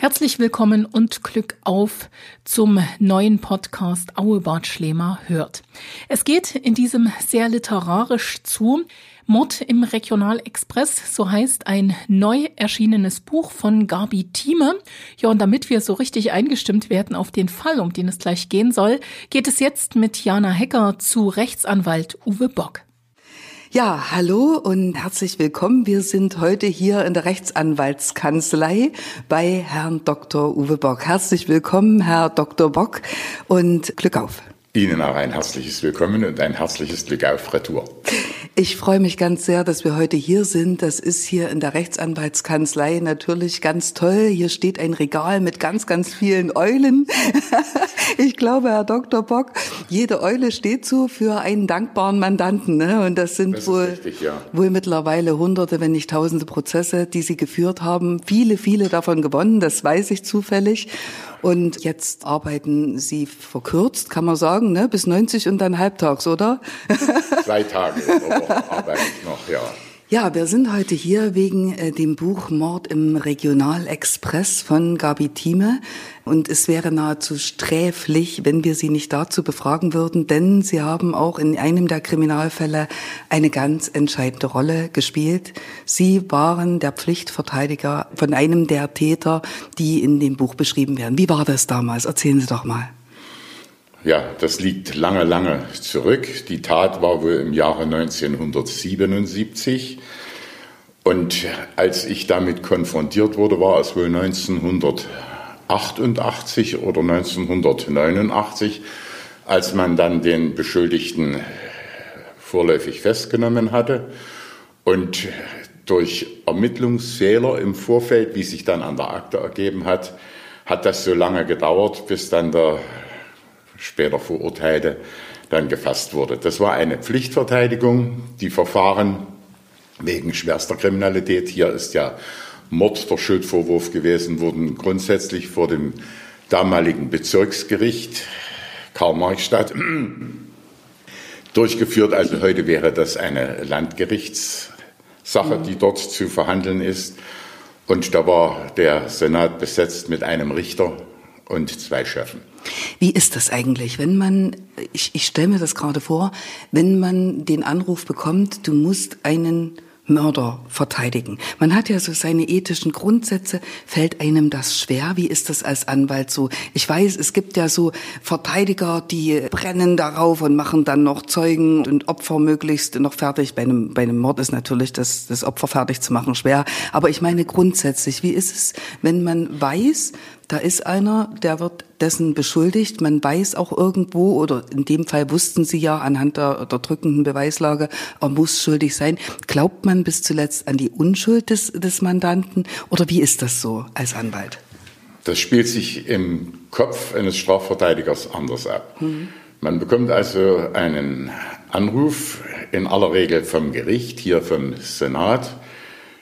Herzlich willkommen und Glück auf zum neuen Podcast Auebart Schlemer hört. Es geht in diesem sehr literarisch zu. Mord im Regionalexpress, so heißt ein neu erschienenes Buch von Gabi Thieme. Ja, und damit wir so richtig eingestimmt werden auf den Fall, um den es gleich gehen soll, geht es jetzt mit Jana Hecker zu Rechtsanwalt Uwe Bock. Ja, hallo und herzlich willkommen. Wir sind heute hier in der Rechtsanwaltskanzlei bei Herrn Dr. Uwe Bock. Herzlich willkommen, Herr Dr. Bock und Glück auf. Ihnen auch ein herzliches Willkommen und ein herzliches Glück auf Retour. Ich freue mich ganz sehr, dass wir heute hier sind. Das ist hier in der Rechtsanwaltskanzlei natürlich ganz toll. Hier steht ein Regal mit ganz, ganz vielen Eulen. ich glaube, Herr Dr. Bock, jede Eule steht so für einen dankbaren Mandanten. Ne? Und das sind das wohl, richtig, ja. wohl mittlerweile hunderte, wenn nicht tausende Prozesse, die Sie geführt haben. Viele, viele davon gewonnen. Das weiß ich zufällig. Und jetzt arbeiten Sie verkürzt, kann man sagen, ne? bis 90 und dann halbtags, oder? Zwei Tage arbeite ich noch, ja. Ja, wir sind heute hier wegen äh, dem Buch Mord im Regionalexpress von Gabi Thieme. Und es wäre nahezu sträflich, wenn wir Sie nicht dazu befragen würden, denn Sie haben auch in einem der Kriminalfälle eine ganz entscheidende Rolle gespielt. Sie waren der Pflichtverteidiger von einem der Täter, die in dem Buch beschrieben werden. Wie war das damals? Erzählen Sie doch mal. Ja, das liegt lange, lange zurück. Die Tat war wohl im Jahre 1977. Und als ich damit konfrontiert wurde, war es wohl 1988 oder 1989, als man dann den Beschuldigten vorläufig festgenommen hatte. Und durch Ermittlungsfehler im Vorfeld, wie sich dann an der Akte ergeben hat, hat das so lange gedauert, bis dann der später Verurteilte dann gefasst wurde. Das war eine Pflichtverteidigung. Die Verfahren wegen schwerster Kriminalität, hier ist ja Mord der Schuldvorwurf gewesen, wurden grundsätzlich vor dem damaligen Bezirksgericht Karl-Marx-Stadt durchgeführt. Also heute wäre das eine Landgerichtssache, die dort zu verhandeln ist. Und da war der Senat besetzt mit einem Richter und zwei Chefen. Wie ist das eigentlich, wenn man, ich, ich stelle mir das gerade vor, wenn man den Anruf bekommt, du musst einen Mörder verteidigen. Man hat ja so seine ethischen Grundsätze. Fällt einem das schwer? Wie ist das als Anwalt so? Ich weiß, es gibt ja so Verteidiger, die brennen darauf und machen dann noch Zeugen und Opfer möglichst noch fertig. Bei einem, bei einem Mord ist natürlich das, das Opfer fertig zu machen schwer. Aber ich meine grundsätzlich, wie ist es, wenn man weiß, da ist einer, der wird dessen beschuldigt. Man weiß auch irgendwo, oder in dem Fall wussten sie ja anhand der, der drückenden Beweislage, er muss schuldig sein. Glaubt man bis zuletzt an die Unschuld des, des Mandanten? Oder wie ist das so als Anwalt? Das spielt sich im Kopf eines Strafverteidigers anders ab. Mhm. Man bekommt also einen Anruf, in aller Regel vom Gericht, hier vom Senat,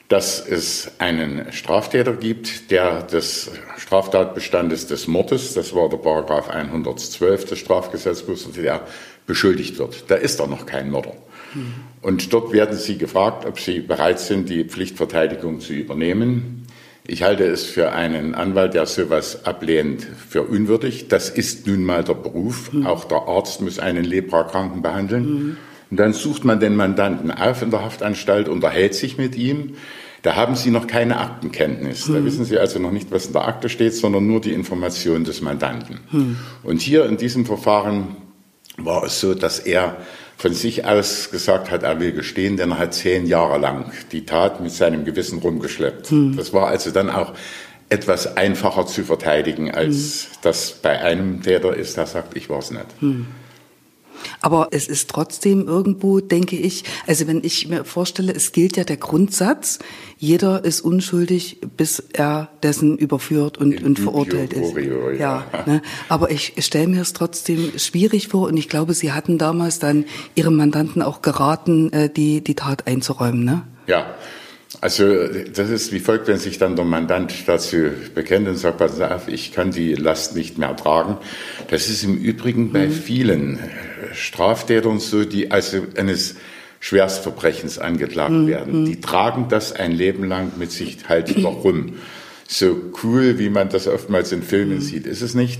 dass es einen Straftäter gibt, der des Straftatbestandes des Mordes, das war der Paragraph 112 des Strafgesetzbuchs, der beschuldigt wird. Da ist er noch kein Mörder. Mhm. Und dort werden Sie gefragt, ob Sie bereit sind, die Pflichtverteidigung zu übernehmen. Ich halte es für einen Anwalt, der sowas ablehnt, für unwürdig. Das ist nun mal der Beruf. Mhm. Auch der Arzt muss einen Leprakranken behandeln. Mhm. Und dann sucht man den Mandanten auf in der Haftanstalt, unterhält sich mit ihm. Da haben Sie noch keine Aktenkenntnis. Hm. Da wissen Sie also noch nicht, was in der Akte steht, sondern nur die Information des Mandanten. Hm. Und hier in diesem Verfahren war es so, dass er von sich aus gesagt hat, er will gestehen, denn er hat zehn Jahre lang die Tat mit seinem Gewissen rumgeschleppt. Hm. Das war also dann auch etwas einfacher zu verteidigen, als hm. das bei einem Täter ist, der sagt, ich war es nicht. Aber es ist trotzdem irgendwo, denke ich, also wenn ich mir vorstelle, es gilt ja der Grundsatz, jeder ist unschuldig, bis er dessen überführt und, und verurteilt ist. Ja, ja ne? Aber ich stelle mir es trotzdem schwierig vor und ich glaube, Sie hatten damals dann Ihrem Mandanten auch geraten, äh, die, die Tat einzuräumen, ne? Ja. Also das ist wie folgt, wenn sich dann der Mandant dazu bekennt und sagt, pass auf, ich kann die Last nicht mehr tragen. Das ist im Übrigen bei mhm. vielen Straftätern so, die also eines Schwerstverbrechens angeklagt mhm. werden. Die tragen das ein Leben lang mit sich halt rum. so cool, wie man das oftmals in Filmen mhm. sieht, ist es nicht.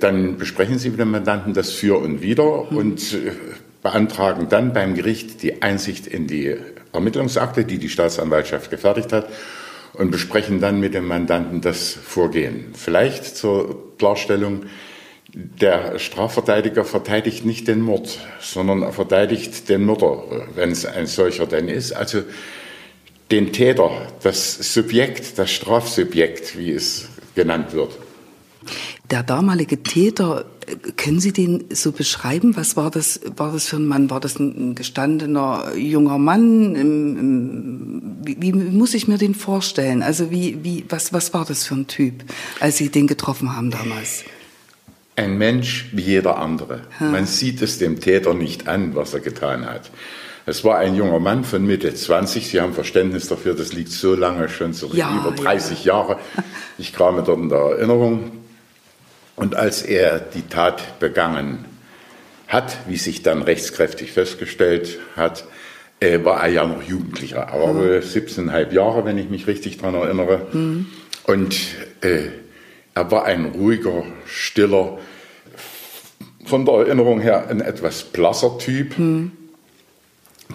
Dann besprechen Sie mit dem Mandanten das für und wieder mhm. und äh, beantragen dann beim Gericht die Einsicht in die Ermittlungsakte, die die Staatsanwaltschaft gefertigt hat und besprechen dann mit dem Mandanten das Vorgehen. Vielleicht zur Klarstellung, der Strafverteidiger verteidigt nicht den Mord, sondern er verteidigt den Mörder, wenn es ein solcher denn ist. Also den Täter, das Subjekt, das Strafsubjekt, wie es genannt wird. Der damalige Täter, können Sie den so beschreiben? Was war das, war das für ein Mann? War das ein gestandener junger Mann? Wie, wie muss ich mir den vorstellen? Also wie, wie, was, was war das für ein Typ, als Sie den getroffen haben damals? Ein Mensch wie jeder andere. Ha. Man sieht es dem Täter nicht an, was er getan hat. Es war ein junger Mann von Mitte 20. Sie haben Verständnis dafür, das liegt so lange schon zurück, ja, über 30 ja. Jahre. Ich kam dort in der Erinnerung. Und als er die Tat begangen hat, wie sich dann rechtskräftig festgestellt hat, äh, war er ja noch Jugendlicher. Er war mhm. 17,5 Jahre, wenn ich mich richtig daran erinnere. Mhm. Und äh, er war ein ruhiger, stiller, von der Erinnerung her ein etwas blasser Typ. Mhm.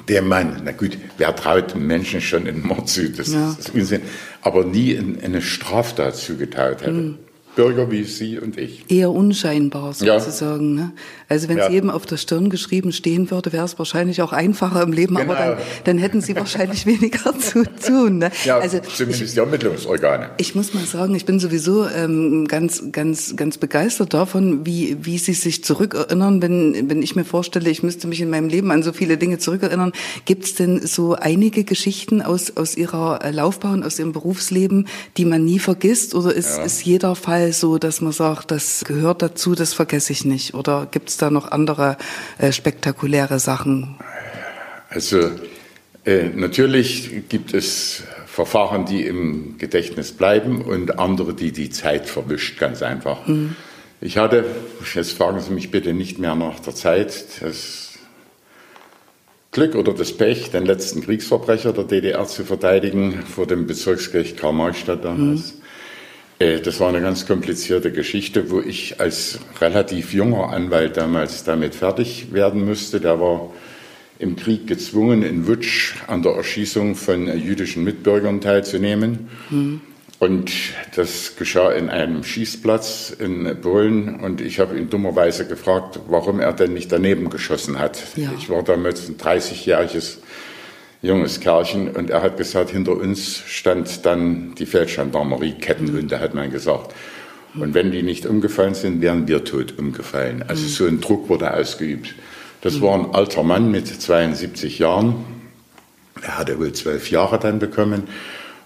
Der Mann, na gut, wer traut Menschen schon in Mord zu? Das ja. ist Unsinn. Aber nie in, in eine Straftat zugeteilt hätte. Mhm. Bürger wie Sie und ich. Eher unscheinbar sozusagen. Ja. Ne? Also wenn es ja. jedem auf der Stirn geschrieben stehen würde, wäre es wahrscheinlich auch einfacher im Leben, genau. aber dann, dann hätten Sie wahrscheinlich weniger zu tun. Ne? Ja, also zumindest ich, die Ermittlungsorgane. Ich muss mal sagen, ich bin sowieso ähm, ganz, ganz, ganz begeistert davon, wie, wie Sie sich zurückerinnern, wenn, wenn ich mir vorstelle, ich müsste mich in meinem Leben an so viele Dinge zurückerinnern. Gibt es denn so einige Geschichten aus, aus Ihrer äh, Laufbahn, aus Ihrem Berufsleben, die man nie vergisst? Oder ist, ja. ist jeder Fall so, dass man sagt, das gehört dazu, das vergesse ich nicht? Oder gibt es da noch andere äh, spektakuläre Sachen? Also äh, natürlich gibt es Verfahren, die im Gedächtnis bleiben und andere, die die Zeit verwischt, ganz einfach. Mhm. Ich hatte, jetzt fragen Sie mich bitte nicht mehr nach der Zeit, das Glück oder das Pech, den letzten Kriegsverbrecher der DDR zu verteidigen vor dem Bezirksgericht Karl-Marx-Stadt damals. Mhm. Äh, das war eine ganz komplizierte Geschichte, wo ich als relativ junger Anwalt damals damit fertig werden musste. Der war im Krieg gezwungen, in Wutsch an der Erschießung von jüdischen Mitbürgern teilzunehmen. Mhm. Und das geschah in einem Schießplatz in Polen. Und ich habe ihn dummerweise gefragt, warum er denn nicht daneben geschossen hat. Ja. Ich war damals ein 30-jähriges junges Kerlchen und er hat gesagt, hinter uns stand dann die Feldgendarmerie, Kettenhunde, hat man gesagt. Und wenn die nicht umgefallen sind, wären wir tot umgefallen. Also so ein Druck wurde ausgeübt. Das war ein alter Mann mit 72 Jahren. Er hatte wohl zwölf Jahre dann bekommen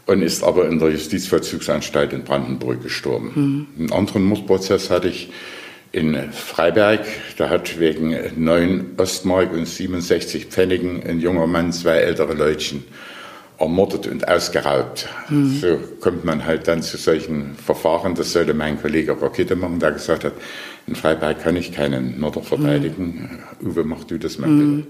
und ist aber in der Justizvollzugsanstalt in Brandenburg gestorben. Mhm. Einen anderen Mordprozess hatte ich in Freiberg. Da hat wegen 9 Ostmark und 67 Pfennigen ein junger Mann zwei ältere Leutchen ermordet und ausgeraubt. Mhm. So kommt man halt dann zu solchen Verfahren. Das sollte mein Kollege Rakete machen, der gesagt hat, in Freiberg kann ich keinen Mörder verteidigen. Mhm. Uwe, mach du das mal mhm.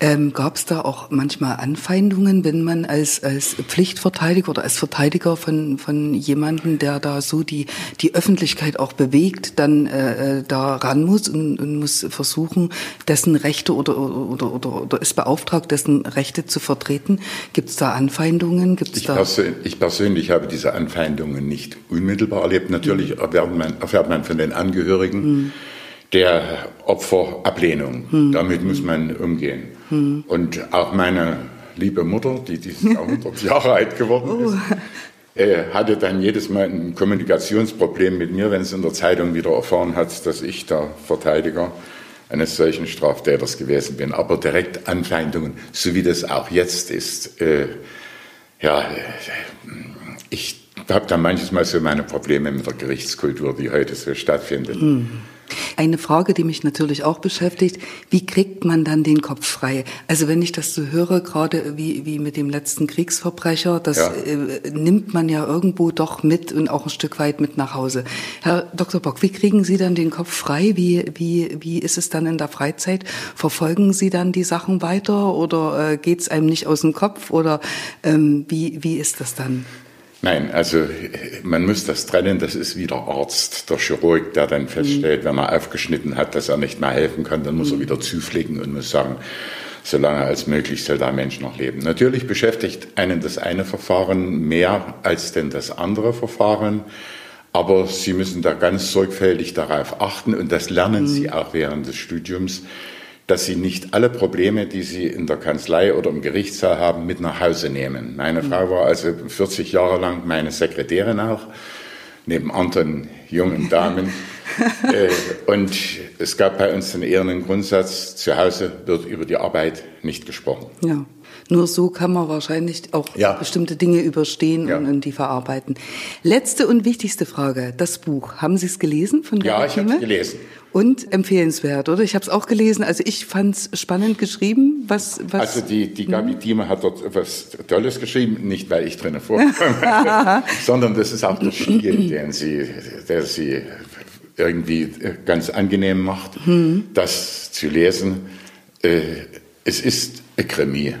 Ähm, Gab es da auch manchmal Anfeindungen, wenn man als, als Pflichtverteidiger oder als Verteidiger von, von jemandem, der da so die, die Öffentlichkeit auch bewegt, dann äh, äh da ran muss und, und muss versuchen, dessen Rechte oder, oder, oder, oder ist beauftragt, dessen Rechte zu vertreten? Gibt es da Anfeindungen? Gibt's ich, da persönlich, ich persönlich habe diese Anfeindungen nicht unmittelbar erlebt. Natürlich mhm. erfährt, man, erfährt man von den Angehörigen. Mhm der Opferablehnung. Hm. Damit muss man umgehen. Hm. Und auch meine liebe Mutter, die dieses Jahr 100 Jahre alt geworden oh. ist, äh, hatte dann jedes Mal ein Kommunikationsproblem mit mir, wenn sie in der Zeitung wieder erfahren hat, dass ich der Verteidiger eines solchen Straftäters gewesen bin. Aber direkt Anfeindungen, so wie das auch jetzt ist, äh, ja, ich habe da manches Mal so meine Probleme mit der Gerichtskultur, die heute so stattfindet. Hm. Eine Frage, die mich natürlich auch beschäftigt, wie kriegt man dann den Kopf frei? Also wenn ich das so höre, gerade wie, wie mit dem letzten Kriegsverbrecher, das ja. äh, nimmt man ja irgendwo doch mit und auch ein Stück weit mit nach Hause. Herr Dr. Bock, wie kriegen Sie dann den Kopf frei? Wie, wie, wie ist es dann in der Freizeit? Verfolgen Sie dann die Sachen weiter oder äh, geht es einem nicht aus dem Kopf oder ähm, wie, wie ist das dann? Nein, also man muss das trennen, das ist wie der Arzt, der Chirurg, der dann feststellt, mhm. wenn er aufgeschnitten hat, dass er nicht mehr helfen kann, dann muss mhm. er wieder zuflicken und muss sagen, solange als möglich soll der Mensch noch leben. Natürlich beschäftigt einen das eine Verfahren mehr als denn das andere Verfahren, aber Sie müssen da ganz sorgfältig darauf achten und das lernen mhm. Sie auch während des Studiums, dass Sie nicht alle Probleme, die Sie in der Kanzlei oder im Gerichtssaal haben, mit nach Hause nehmen. Meine mhm. Frau war also 40 Jahre lang meine Sekretärin auch, neben anderen jungen Damen. äh, und es gab bei uns den ehernen Grundsatz, zu Hause wird über die Arbeit nicht gesprochen. Ja. Nur so kann man wahrscheinlich auch ja. bestimmte Dinge überstehen ja. und, und, die verarbeiten. Letzte und wichtigste Frage: Das Buch haben Sie es gelesen von Ja, ich habe es gelesen. Und empfehlenswert, oder? Ich habe es auch gelesen. Also ich fand es spannend geschrieben. Was, was? Also die, die Gabi Thieme hat dort etwas Tolles geschrieben, nicht weil ich drinnen vorkomme, sondern das ist auch der Stil, den sie, der sie irgendwie ganz angenehm macht, hm. das zu lesen. Äh, es ist ein Krimi,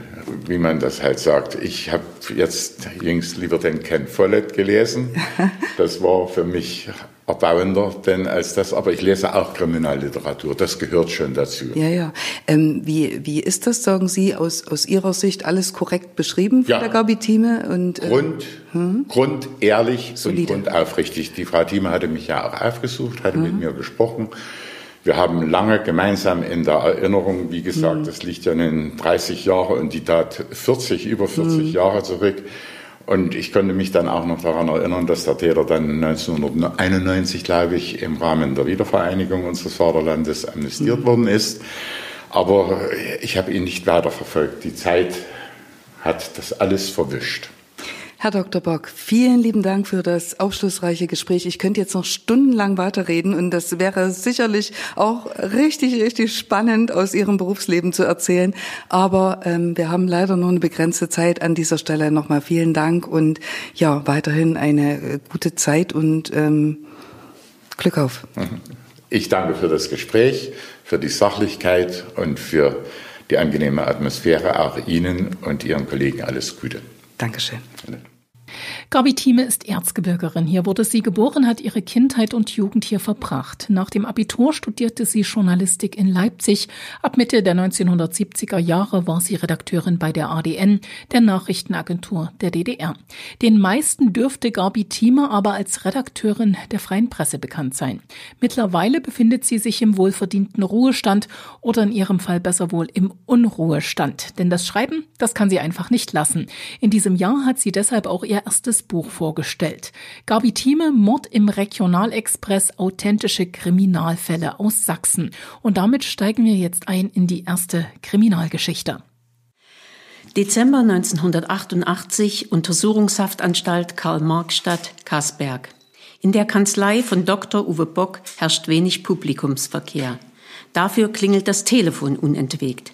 wie man das halt sagt. Ich habe jetzt jüngst lieber den Ken Follett gelesen. Das war für mich erbauender denn als das, aber ich lese auch Kriminalliteratur, das gehört schon dazu. Ja, ja. Ähm, wie, wie ist das, sagen Sie, aus, aus Ihrer Sicht alles korrekt beschrieben von ja. der Gabi Thieme? Und, äh, Grund, hm? Grund ehrlich Solide. und grundaufrichtig. Die Frau Thieme hatte mich ja auch aufgesucht, hatte hm. mit mir gesprochen. Wir haben lange gemeinsam in der Erinnerung, wie gesagt, mhm. das liegt ja in 30 Jahre und die Tat 40, über 40 mhm. Jahre zurück. Und ich konnte mich dann auch noch daran erinnern, dass der Täter dann 1991, glaube ich, im Rahmen der Wiedervereinigung unseres Vaterlandes amnestiert mhm. worden ist. Aber ich habe ihn nicht weiterverfolgt. Die Zeit hat das alles verwischt. Herr Dr. Bock, vielen lieben Dank für das aufschlussreiche Gespräch. Ich könnte jetzt noch stundenlang weiterreden und das wäre sicherlich auch richtig, richtig spannend aus Ihrem Berufsleben zu erzählen. Aber ähm, wir haben leider nur eine begrenzte Zeit an dieser Stelle. Nochmal vielen Dank und ja, weiterhin eine äh, gute Zeit und ähm, Glück auf. Ich danke für das Gespräch, für die Sachlichkeit und für die angenehme Atmosphäre. Auch Ihnen und Ihren Kollegen alles Gute. Dankeschön. Gabi Thieme ist Erzgebirgerin. Hier wurde sie geboren, hat ihre Kindheit und Jugend hier verbracht. Nach dem Abitur studierte sie Journalistik in Leipzig. Ab Mitte der 1970er Jahre war sie Redakteurin bei der ADN, der Nachrichtenagentur der DDR. Den meisten dürfte Gabi Thieme aber als Redakteurin der Freien Presse bekannt sein. Mittlerweile befindet sie sich im wohlverdienten Ruhestand oder in ihrem Fall besser wohl im Unruhestand. Denn das Schreiben, das kann sie einfach nicht lassen. In diesem Jahr hat sie deshalb auch ihr erstes Buch vorgestellt. Gabi Thieme, Mord im Regionalexpress, authentische Kriminalfälle aus Sachsen. Und damit steigen wir jetzt ein in die erste Kriminalgeschichte. Dezember 1988, Untersuchungshaftanstalt Karl-Marx-Stadt, Kasberg. In der Kanzlei von Dr. Uwe Bock herrscht wenig Publikumsverkehr. Dafür klingelt das Telefon unentwegt.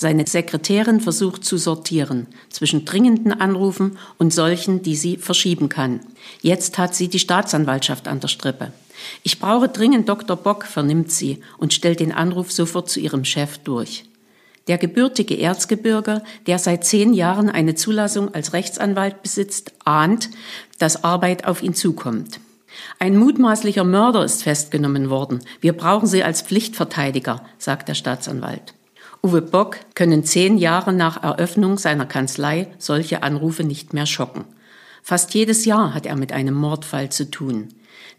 Seine Sekretärin versucht zu sortieren zwischen dringenden Anrufen und solchen, die sie verschieben kann. Jetzt hat sie die Staatsanwaltschaft an der Strippe. Ich brauche dringend Dr. Bock, vernimmt sie und stellt den Anruf sofort zu ihrem Chef durch. Der gebürtige Erzgebirger, der seit zehn Jahren eine Zulassung als Rechtsanwalt besitzt, ahnt, dass Arbeit auf ihn zukommt. Ein mutmaßlicher Mörder ist festgenommen worden. Wir brauchen sie als Pflichtverteidiger, sagt der Staatsanwalt. Uwe Bock können zehn Jahre nach Eröffnung seiner Kanzlei solche Anrufe nicht mehr schocken. Fast jedes Jahr hat er mit einem Mordfall zu tun.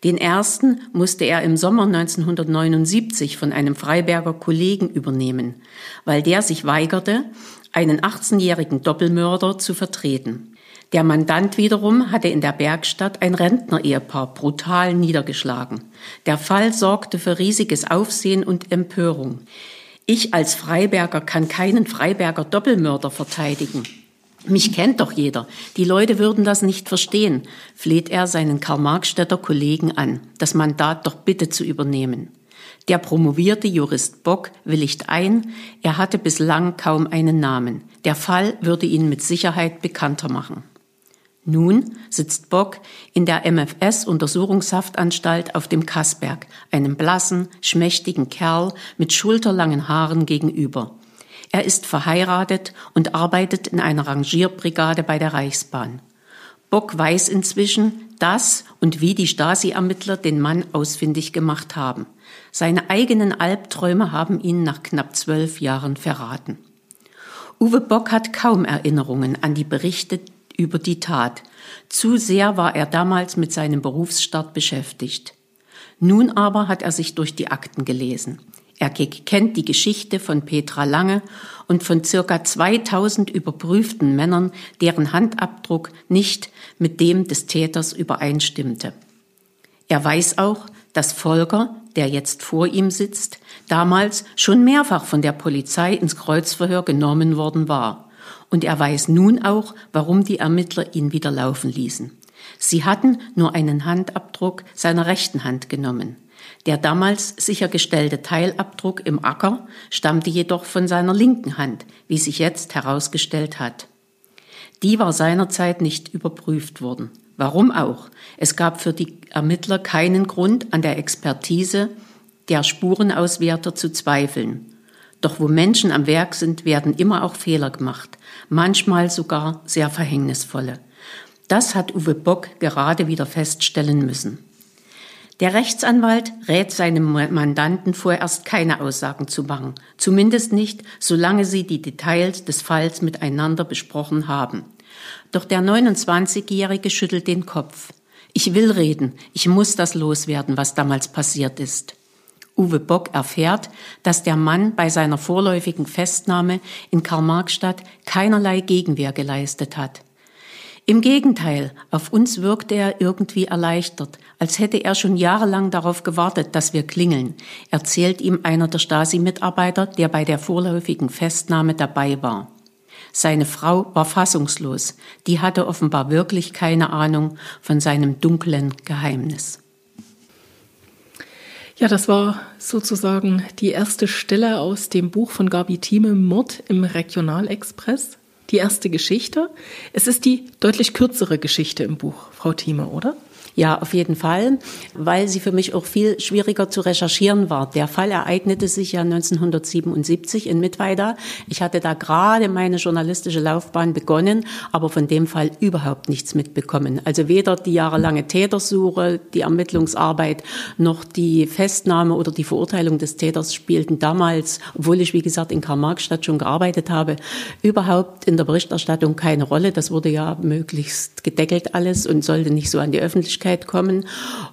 Den ersten musste er im Sommer 1979 von einem Freiberger Kollegen übernehmen, weil der sich weigerte, einen 18-jährigen Doppelmörder zu vertreten. Der Mandant wiederum hatte in der Bergstadt ein Rentner-Ehepaar brutal niedergeschlagen. Der Fall sorgte für riesiges Aufsehen und Empörung. Ich als Freiberger kann keinen Freiberger Doppelmörder verteidigen. Mich kennt doch jeder. Die Leute würden das nicht verstehen, fleht er seinen Karl-Marxstädter Kollegen an, das Mandat doch bitte zu übernehmen. Der promovierte Jurist Bock willigt ein, er hatte bislang kaum einen Namen. Der Fall würde ihn mit Sicherheit bekannter machen. Nun sitzt Bock in der MFS-Untersuchungshaftanstalt auf dem Kassberg, einem blassen, schmächtigen Kerl mit schulterlangen Haaren gegenüber. Er ist verheiratet und arbeitet in einer Rangierbrigade bei der Reichsbahn. Bock weiß inzwischen, dass und wie die Stasi-Ermittler den Mann ausfindig gemacht haben. Seine eigenen Albträume haben ihn nach knapp zwölf Jahren verraten. Uwe Bock hat kaum Erinnerungen an die Berichte über die Tat. Zu sehr war er damals mit seinem Berufsstart beschäftigt. Nun aber hat er sich durch die Akten gelesen. Er kennt die Geschichte von Petra Lange und von circa 2000 überprüften Männern, deren Handabdruck nicht mit dem des Täters übereinstimmte. Er weiß auch, dass Volker, der jetzt vor ihm sitzt, damals schon mehrfach von der Polizei ins Kreuzverhör genommen worden war. Und er weiß nun auch, warum die Ermittler ihn wieder laufen ließen. Sie hatten nur einen Handabdruck seiner rechten Hand genommen. Der damals sichergestellte Teilabdruck im Acker stammte jedoch von seiner linken Hand, wie sich jetzt herausgestellt hat. Die war seinerzeit nicht überprüft worden. Warum auch? Es gab für die Ermittler keinen Grund, an der Expertise der Spurenauswerter zu zweifeln. Doch wo Menschen am Werk sind, werden immer auch Fehler gemacht, manchmal sogar sehr verhängnisvolle. Das hat Uwe Bock gerade wieder feststellen müssen. Der Rechtsanwalt rät seinem Mandanten vorerst keine Aussagen zu machen, zumindest nicht, solange sie die Details des Falls miteinander besprochen haben. Doch der 29-Jährige schüttelt den Kopf. Ich will reden, ich muss das loswerden, was damals passiert ist. Uwe Bock erfährt, dass der Mann bei seiner vorläufigen Festnahme in Karl-Marx-Stadt keinerlei Gegenwehr geleistet hat. Im Gegenteil, auf uns wirkte er irgendwie erleichtert, als hätte er schon jahrelang darauf gewartet, dass wir klingeln, erzählt ihm einer der Stasi-Mitarbeiter, der bei der vorläufigen Festnahme dabei war. Seine Frau war fassungslos, die hatte offenbar wirklich keine Ahnung von seinem dunklen Geheimnis. Ja, das war sozusagen die erste Stelle aus dem Buch von Gabi Thieme Mord im Regionalexpress die erste Geschichte. Es ist die deutlich kürzere Geschichte im Buch, Frau Thieme, oder? Ja, auf jeden Fall, weil sie für mich auch viel schwieriger zu recherchieren war. Der Fall ereignete sich ja 1977 in Mittweida. Ich hatte da gerade meine journalistische Laufbahn begonnen, aber von dem Fall überhaupt nichts mitbekommen. Also weder die jahrelange Tätersuche, die Ermittlungsarbeit, noch die Festnahme oder die Verurteilung des Täters spielten damals, obwohl ich, wie gesagt, in Karl-Marx-Stadt schon gearbeitet habe, überhaupt in der Berichterstattung keine Rolle. Das wurde ja möglichst gedeckelt alles und sollte nicht so an die Öffentlichkeit Öffentlichkeit kommen.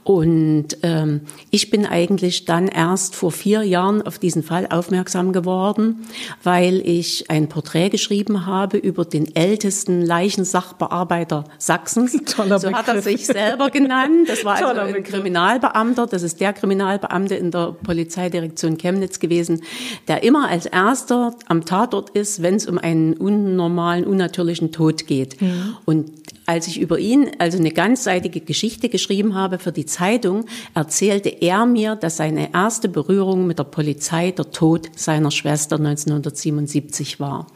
Und ähm, ich bin eigentlich dann erst vor vier Jahren auf diesen Fall aufmerksam geworden, weil ich ein Porträt geschrieben habe über den ältesten Leichensachbearbeiter Sachsens. Toller so hat er sich selber genannt. Das war also ein Kriminalbeamter. Das ist der Kriminalbeamte in der Polizeidirektion Chemnitz gewesen, der immer als erster am Tatort ist, wenn es um einen unnormalen, unnatürlichen Tod geht. Mhm. Und als ich über ihn also eine ganzseitige Geschichte geschrieben habe für die Zeitung, erzählte er mir, dass seine erste Berührung mit der Polizei der Tod seiner Schwester 1977 war.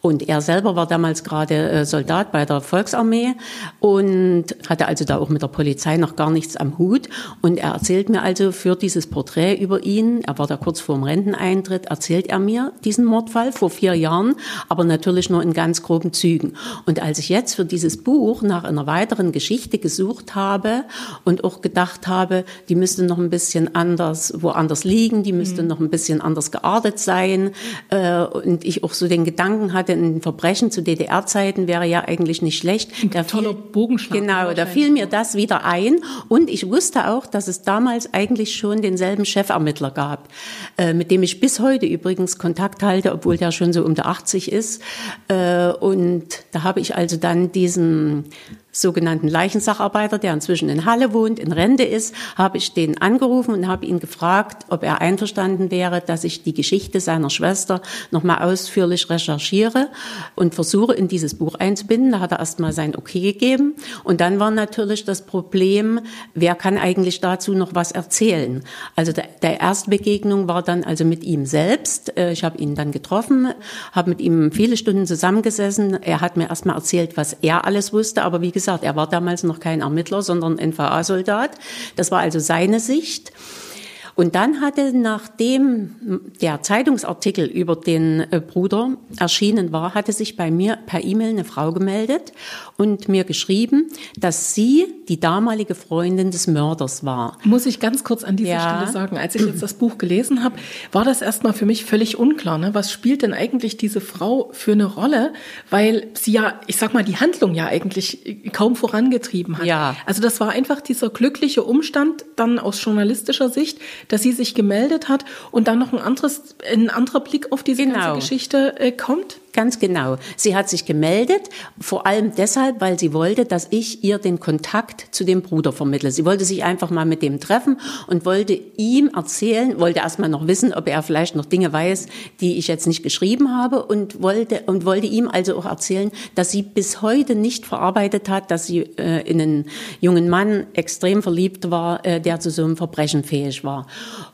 Und er selber war damals gerade äh, Soldat bei der Volksarmee und hatte also da auch mit der Polizei noch gar nichts am Hut. Und er erzählt mir also für dieses Porträt über ihn, er war da kurz vor dem Renteneintritt, erzählt er mir diesen Mordfall vor vier Jahren, aber natürlich nur in ganz groben Zügen. Und als ich jetzt für dieses Buch nach einer weiteren Geschichte gesucht habe und auch gedacht habe, die müsste noch ein bisschen anders, woanders liegen, die müsste mhm. noch ein bisschen anders geartet sein, äh, und ich auch so den Gedanken hatte, ein Verbrechen zu DDR-Zeiten wäre ja eigentlich nicht schlecht. Ein da toller fiel, Bogenschlag. Genau, da fiel mir das wieder ein. Und ich wusste auch, dass es damals eigentlich schon denselben Chefermittler gab, äh, mit dem ich bis heute übrigens Kontakt halte, obwohl der schon so um der 80 ist. Äh, und da habe ich also dann diesen sogenannten Leichensacharbeiter, der inzwischen in Halle wohnt, in Rente ist, habe ich den angerufen und habe ihn gefragt, ob er einverstanden wäre, dass ich die Geschichte seiner Schwester nochmal ausführlich recherchiere und versuche, in dieses Buch einzubinden. Da hat er erstmal sein Okay gegeben. Und dann war natürlich das Problem, wer kann eigentlich dazu noch was erzählen? Also der, der erste Begegnung war dann also mit ihm selbst. Äh, ich habe ihn dann getroffen, habe mit ihm viele Stunden zusammengesessen. Er hat mir erstmal erzählt, was er alles wusste, aber wie gesagt, gesagt, er war damals noch kein Ermittler, sondern NVA-Soldat. Das war also seine Sicht. Und dann hatte, nachdem der Zeitungsartikel über den äh, Bruder erschienen war, hatte sich bei mir per E-Mail eine Frau gemeldet und mir geschrieben, dass sie die damalige Freundin des Mörders war. Muss ich ganz kurz an dieser Ja. Stelle sagen, als ich jetzt das Buch gelesen habe, war das erstmal für mich völlig unklar. Ne? Was spielt denn eigentlich diese Frau für eine Rolle? Weil sie ja, ich sag mal, die Handlung ja eigentlich kaum vorangetrieben hat. Ja. Also das war einfach dieser glückliche Umstand dann aus journalistischer Sicht, dass sie sich gemeldet hat und dann noch ein anderes, ein anderer Blick auf diese Genau. ganze Geschichte äh, kommt. Ganz genau. Sie hat sich gemeldet, vor allem deshalb, weil sie wollte, dass ich ihr den Kontakt zu dem Bruder vermittle. Sie wollte sich einfach mal mit dem treffen und wollte ihm erzählen, wollte erstmal noch wissen, ob er vielleicht noch Dinge weiß, die ich jetzt nicht geschrieben habe und wollte, und wollte ihm also auch erzählen, dass sie bis heute nicht verarbeitet hat, dass sie äh, in einen jungen Mann extrem verliebt war, äh, der zu so einem Verbrechen fähig war.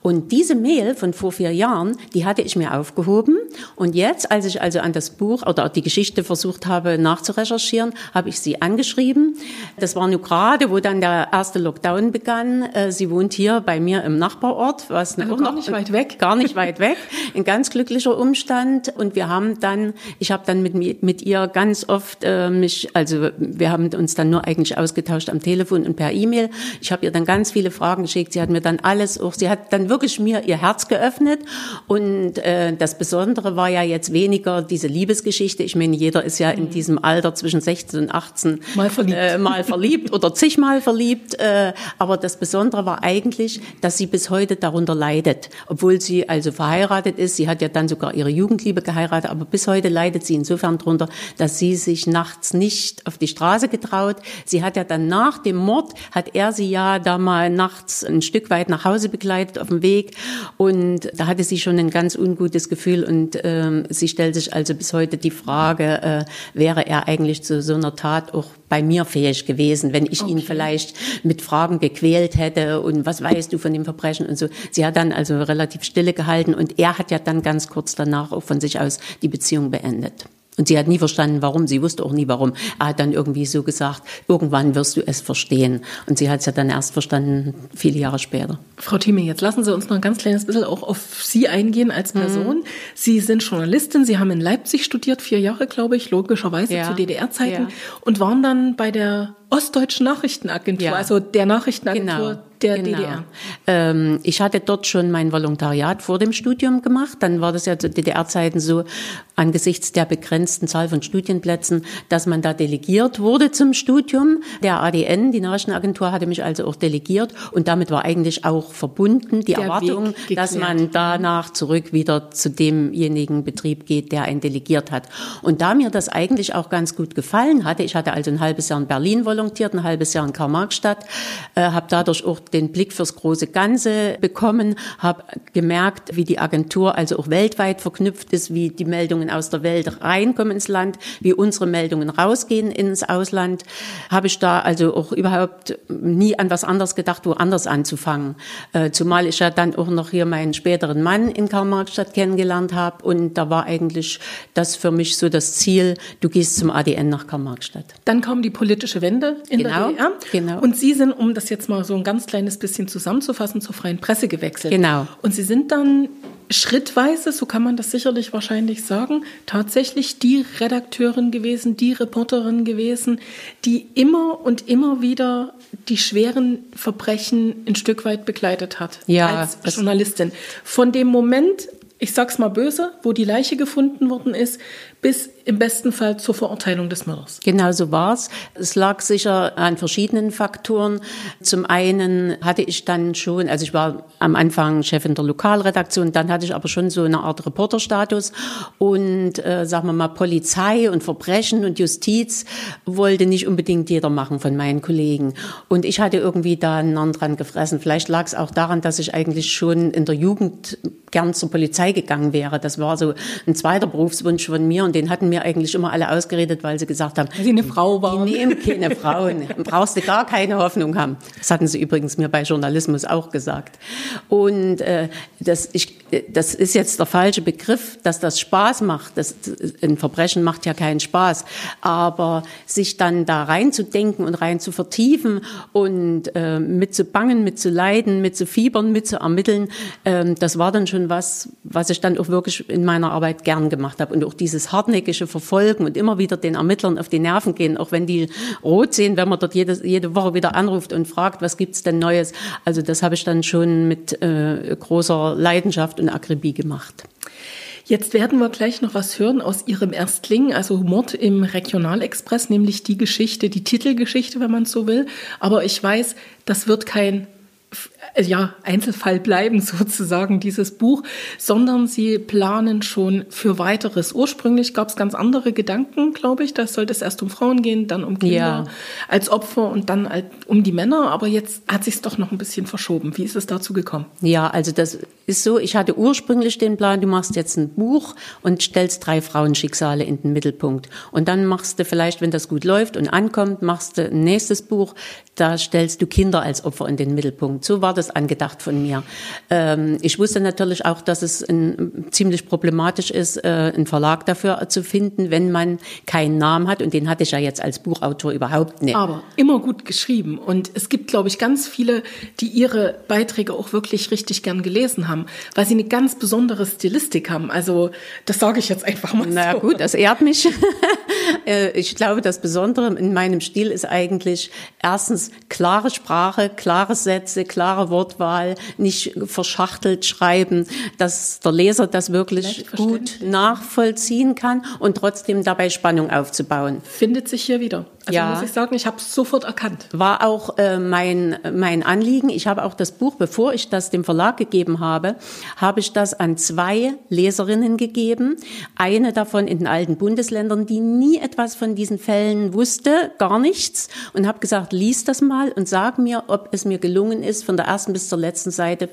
Und diese Mail von vor vier Jahren, die hatte ich mir aufgehoben und jetzt, als ich also an das Buch oder die Geschichte versucht habe nachzurecherchieren, habe ich sie angeschrieben. Das war nur gerade, wo dann der erste Lockdown begann. Äh, Sie wohnt hier bei mir im Nachbarort, was Also auch gar noch- nicht weit weg. Gar nicht weit weg. Ein ganz glücklicher Umstand. Und wir haben dann, ich habe dann mit, mi- mit ihr ganz oft äh, mich, also wir haben uns dann nur eigentlich ausgetauscht am Telefon und per E-Mail. Ich habe ihr dann ganz viele Fragen geschickt. Sie hat mir dann alles auch, sie hat dann wirklich mir ihr Herz geöffnet. Und äh, das Besondere war ja jetzt weniger diese Liebesgeschichte. Ich meine, jeder ist ja in diesem Alter zwischen 16 und 18 Mal verliebt. Äh, mal verliebt oder zigmal verliebt. Äh, aber das Besondere war eigentlich, dass sie bis heute darunter leidet. Obwohl sie also verheiratet ist. Sie hat ja dann sogar ihre Jugendliebe geheiratet. Aber bis heute leidet sie insofern darunter, dass sie sich nachts nicht auf die Straße getraut. Sie hat ja dann nach dem Mord, hat er sie ja da mal nachts ein Stück weit nach Hause begleitet auf dem Weg. Und da hatte sie schon ein ganz ungutes Gefühl. Und ähm, sie stellt sich also bis heute die Frage, äh, wäre er eigentlich zu so einer Tat auch bei mir fähig gewesen, wenn ich ihn vielleicht mit Fragen gequält hätte und was weißt du von dem Verbrechen und so. Sie hat dann also relativ stille gehalten und er hat ja dann ganz kurz danach auch von sich aus die Beziehung beendet. Und sie hat nie verstanden, warum. Sie wusste auch nie, warum. Er hat dann irgendwie so gesagt, irgendwann wirst du es verstehen. Und sie hat es ja dann erst verstanden, viele Jahre später. Frau Thieme, jetzt lassen Sie uns noch ein ganz kleines bisschen auch auf Sie eingehen als Mhm. Person. Sie sind Journalistin, Sie haben in Leipzig studiert, vier Jahre, glaube ich, logischerweise Ja. zu DDR-Zeiten Ja. und waren dann bei der Ostdeutschen Nachrichtenagentur, Ja. also der Nachrichtenagentur der genau. DDR. Ähm, ich hatte dort schon mein Volontariat vor dem Studium gemacht. Dann war das ja zu DDR-Zeiten so, angesichts der begrenzten Zahl von Studienplätzen, dass man da delegiert wurde zum Studium. Der ADN, die Nachrichtenagentur, hatte mich also auch delegiert und damit war eigentlich auch verbunden die Der Erwartung, dass man danach zurück wieder zu demjenigen Betrieb geht, der einen delegiert hat. Und da mir das eigentlich auch ganz gut gefallen hatte, ich hatte also ein halbes Jahr in Berlin volontiert, ein halbes Jahr in Karl-Marx-Stadt, äh, habe dadurch auch den Blick fürs große Ganze bekommen, habe gemerkt, wie die Agentur also auch weltweit verknüpft ist, wie die Meldungen aus der Welt reinkommen ins Land, wie unsere Meldungen rausgehen ins Ausland, habe ich da also auch überhaupt nie an was anderes gedacht, woanders anzufangen. Äh, zumal ich ja dann auch noch hier meinen späteren Mann in Karl-Marx-Stadt kennengelernt habe und da war eigentlich das für mich so das Ziel, du gehst zum ADN nach Karl-Marx-Stadt. Dann kam die politische Wende in Genau, der DDR. genau. Und Sie sind, um das jetzt mal so ein ganz kleines bisschen zusammenzufassen, zur freien Presse gewechselt. Genau. Und Sie sind dann schrittweise, so kann man das sicherlich wahrscheinlich sagen, tatsächlich die Redakteurin gewesen, die Reporterin gewesen, die immer und immer wieder die schweren Verbrechen ein Stück weit begleitet hat. Ja, als Journalistin. Von dem Moment, ich sag's mal böse, wo die Leiche gefunden worden ist, bis im besten Fall zur Verurteilung des Mörders. Genau so war's. Es lag sicher an verschiedenen Faktoren. Zum einen hatte ich dann schon, also ich war am Anfang Chefin der Lokalredaktion, dann hatte ich aber schon so eine Art Reporterstatus und äh, sagen wir mal Polizei und Verbrechen und Justiz wollte nicht unbedingt jeder machen von meinen Kollegen. Und ich hatte irgendwie da einen Narren dran gefressen. Vielleicht lag es auch daran, dass ich eigentlich schon in der Jugend gern zur Polizei gegangen wäre. Das war so ein zweiter Berufswunsch von mir den hatten mir eigentlich immer alle ausgeredet, weil sie gesagt haben, weil sie eine Frau war. Die nehmen keine Frauen, brauchst du gar keine Hoffnung haben. Das hatten sie übrigens mir bei Journalismus auch gesagt. Und äh, das, ich, das ist jetzt der falsche Begriff, dass das Spaß macht. Das, ein Verbrechen macht ja keinen Spaß. Aber sich dann da reinzudenken und rein zu vertiefen und äh, mit zu bangen, mit zu leiden, mit zu fiebern, mit zu ermitteln, äh, das war dann schon was, was ich dann auch wirklich in meiner Arbeit gern gemacht habe. Und auch dieses hartnäckige Verfolgen und immer wieder den Ermittlern auf die Nerven gehen, auch wenn die rot sehen, wenn man dort jede, jede Woche wieder anruft und fragt, was gibt's denn Neues. Also das habe ich dann schon mit äh, großer Leidenschaft und Akribie gemacht. Jetzt werden wir gleich noch was hören aus Ihrem Erstling, also Mord im Regionalexpress, nämlich die Geschichte, die Titelgeschichte, wenn man so will. Aber ich weiß, das wird kein ja, Einzelfall bleiben sozusagen, dieses Buch, sondern sie planen schon für weiteres. Ursprünglich gab es ganz andere Gedanken, glaube ich. Da sollte es erst um Frauen gehen, dann um Kinder ja. als Opfer und dann um die Männer. Aber jetzt hat sich doch noch ein bisschen verschoben. Wie ist es dazu gekommen? Ja, also das ist so, ich hatte ursprünglich den Plan, du machst jetzt ein Buch und stellst drei Frauenschicksale in den Mittelpunkt. Und dann machst du vielleicht, wenn das gut läuft und ankommt, machst du ein nächstes Buch, da stellst du Kinder als Opfer in den Mittelpunkt. So war das angedacht von mir. Ähm, ich wusste natürlich auch, dass es ein, ziemlich problematisch ist, äh, einen Verlag dafür zu finden, wenn man keinen Namen hat. Und den hatte ich ja jetzt als Buchautor überhaupt nicht. Aber immer gut geschrieben. Und es gibt, glaube ich, ganz viele, die ihre Beiträge auch wirklich richtig gern gelesen haben, weil sie eine ganz besondere Stilistik haben. Also das sage ich jetzt einfach mal. Na so. gut, das ehrt mich. Äh, ich glaube, das Besondere in meinem Stil ist eigentlich erstens klare Sprache, klare Sätze, klare Wortwahl, nicht verschachtelt schreiben, dass der Leser das wirklich gut nachvollziehen kann und trotzdem dabei Spannung aufzubauen. Findet sich hier wieder. Also ja. muss ich sagen, ich habe es sofort erkannt. War auch äh, mein, mein Anliegen. Ich habe auch das Buch, bevor ich das dem Verlag gegeben habe, habe ich das an zwei Leserinnen gegeben. Eine davon in den alten Bundesländern, die nie etwas von diesen Fällen wusste, gar nichts. Und habe gesagt, lies das mal und sag mir, ob es mir gelungen ist, von der ersten bis zur letzten Seite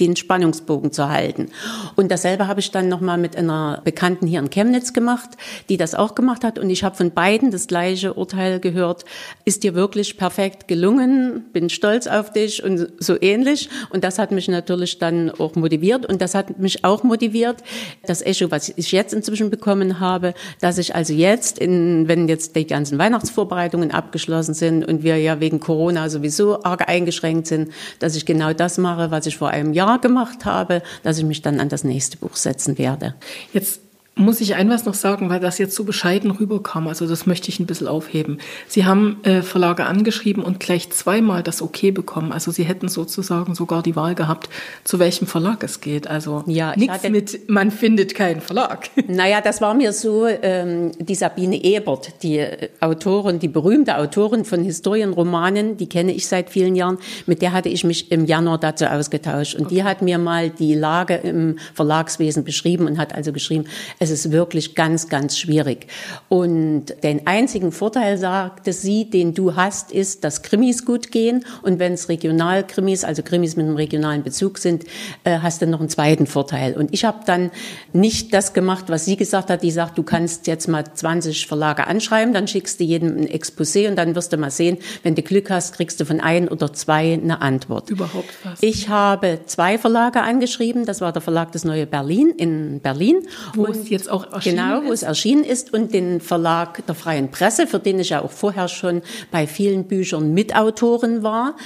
den Spannungsbogen zu halten. Und dasselbe habe ich dann nochmal mit einer Bekannten hier in Chemnitz gemacht, die das auch gemacht hat. Und ich habe von beiden das gleiche Urteil gehört. Ist dir wirklich perfekt gelungen? Bin stolz auf dich und so ähnlich. Und das hat mich natürlich dann auch motiviert. Und das hat mich auch motiviert, das Echo, was ich jetzt inzwischen bekommen habe, dass ich also jetzt, in, wenn jetzt die ganzen Weihnachtsvorbereitungen abgeschlossen sind und wir ja wegen Corona sowieso arg eingeschränkt sind, dass ich genau das mache, was ich vor einem Jahr Jahr gemacht habe, dass ich mich dann an das nächste Buch setzen werde. Jetzt muss ich ein was noch sagen, weil das jetzt so bescheiden rüberkam. Also das möchte ich ein bisschen aufheben. Sie haben äh, Verlage angeschrieben und gleich zweimal das Okay bekommen. Also Sie hätten sozusagen sogar die Wahl gehabt, zu welchem Verlag es geht. Also ja, nichts mit, man findet keinen Verlag. Naja, das war mir so, ähm, die Sabine Ebert, die Autorin, die berühmte Autorin von Historienromanen, die kenne ich seit vielen Jahren, mit der hatte ich mich im Januar dazu ausgetauscht. Und okay. die hat mir mal die Lage im Verlagswesen beschrieben und hat also geschrieben, es ist wirklich ganz, ganz schwierig. Und den einzigen Vorteil, sagte sie, den du hast, ist, dass Krimis gut gehen. Und wenn es Regionalkrimis, also Krimis mit einem regionalen Bezug sind, äh, hast du noch einen zweiten Vorteil. Und ich habe dann nicht das gemacht, was sie gesagt hat. Die sagt, du kannst jetzt mal 20 Verlage anschreiben, dann schickst du jedem ein Exposé und dann wirst du mal sehen, wenn du Glück hast, kriegst du von ein oder zwei eine Antwort. Überhaupt was. Ich habe zwei Verlage angeschrieben. Das war der Verlag Das Neue Berlin in Berlin. Wo und jetzt auch erschienen Genau, wo es erschienen ist und den Verlag der Freien Presse, für den ich ja auch vorher schon bei vielen Büchern Mitautorin war.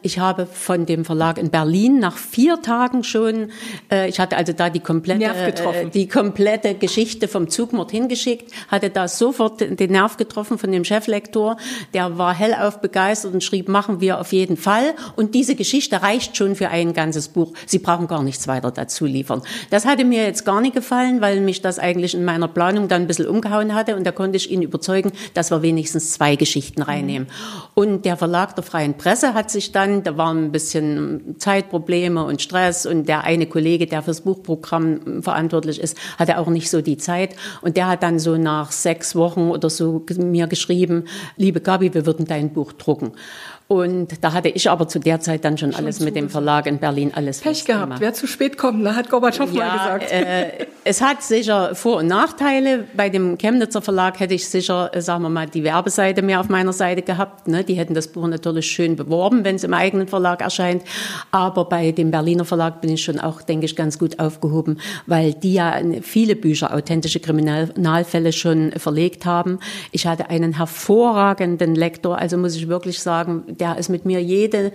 Ich habe von dem Verlag in Berlin nach vier Tagen schon, äh, ich hatte also da die komplette, äh, die komplette Geschichte vom Zugmord hingeschickt, hatte da sofort den Nerv getroffen von dem Cheflektor, der war hellauf begeistert und schrieb, machen wir auf jeden Fall. Und diese Geschichte reicht schon für ein ganzes Buch. Sie brauchen gar nichts weiter dazu liefern. Das hatte mir jetzt gar nicht gefallen, weil mich das eigentlich in meiner Planung dann ein bisschen umgehauen hatte und da konnte ich ihn überzeugen, dass wir wenigstens zwei Geschichten reinnehmen. Und der Verlag der Freien Presse hat sich dann, da waren ein bisschen Zeitprobleme und Stress und der eine Kollege, der fürs Buchprogramm verantwortlich ist, hatte auch nicht so die Zeit und der hat dann so nach sechs Wochen oder so mir geschrieben, liebe Gabi, wir würden dein Buch drucken. Und da hatte ich aber zu der Zeit dann schon, schon alles mit dem Verlag in Berlin alles Pech gehabt. Gemacht. Wer zu spät kommt, da hat Gorbatschow ja, mal gesagt. Äh, es hat sicher Vor- und Nachteile. Bei dem Chemnitzer Verlag hätte ich sicher, äh, sagen wir mal, die Werbeseite mehr auf meiner Seite gehabt. Ne? Die hätten das Buch natürlich schön beworben, wenn es im eigenen Verlag erscheint. Aber bei dem Berliner Verlag bin ich schon auch, denke ich, ganz gut aufgehoben, weil die ja viele Bücher, authentische Kriminalfälle schon verlegt haben. Ich hatte einen hervorragenden Lektor, also muss ich wirklich sagen, der ist mit mir jede,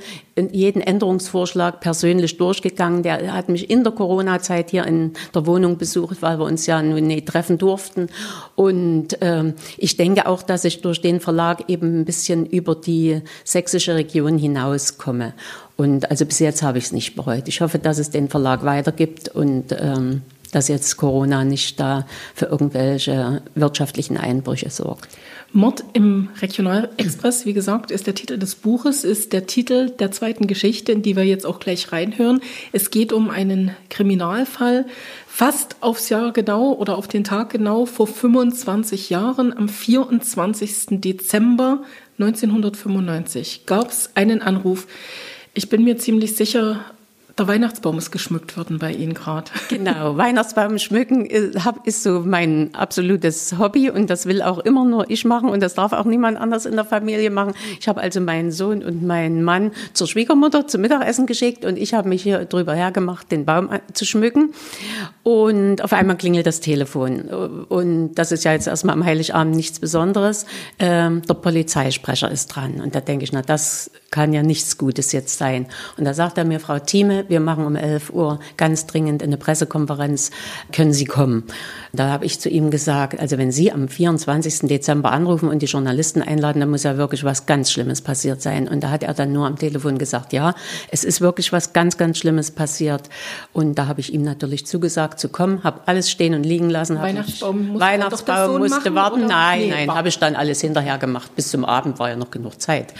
jeden Änderungsvorschlag persönlich durchgegangen. Der hat mich in der Corona-Zeit hier in der Wohnung besucht, weil wir uns ja nun nicht treffen durften. Und ähm, ich denke auch, dass ich durch den Verlag eben ein bisschen über die sächsische Region hinauskomme. Und also bis jetzt habe ich es nicht bereut. Ich hoffe, dass es den Verlag weitergibt und ähm, dass jetzt Corona nicht da für irgendwelche wirtschaftlichen Einbrüche sorgt. Mord im Regionalexpress, wie gesagt, ist der Titel des Buches, ist der Titel der zweiten Geschichte, in die wir jetzt auch gleich reinhören. Es geht um einen Kriminalfall, fast aufs Jahr genau oder auf den Tag genau vor 25 Jahren, am 24. Dezember 1995, gab es einen Anruf. Ich bin mir ziemlich sicher, der Weihnachtsbaum ist geschmückt worden bei Ihnen gerade. Genau, Weihnachtsbaum schmücken ist so mein absolutes Hobby und das will auch immer nur ich machen und das darf auch niemand anders in der Familie machen. Ich habe also meinen Sohn und meinen Mann zur Schwiegermutter zum Mittagessen geschickt und ich habe mich hier drüber hergemacht, den Baum zu schmücken. Und auf einmal klingelt das Telefon. Und das ist ja jetzt erstmal am Heiligabend nichts Besonderes. Ähm, der Polizeisprecher ist dran. Und da denke ich, na, das kann ja nichts Gutes jetzt sein. Und da sagt er mir, Frau Thieme, wir machen um 11 Uhr ganz dringend eine Pressekonferenz, können Sie kommen? Da habe ich zu ihm gesagt, also wenn Sie am 24. Dezember anrufen und die Journalisten einladen, dann muss ja wirklich was ganz Schlimmes passiert sein. Und da hat er dann nur am Telefon gesagt, ja, es ist wirklich was ganz, ganz Schlimmes passiert. Und da habe ich ihm natürlich zugesagt zu kommen, habe alles stehen und liegen lassen. Weihnachtsbaum, musste, Weihnachtsbaum musste warten. Oder? Nein, nee, nein, habe ich dann alles hinterher gemacht. Bis zum Abend war ja noch genug Zeit.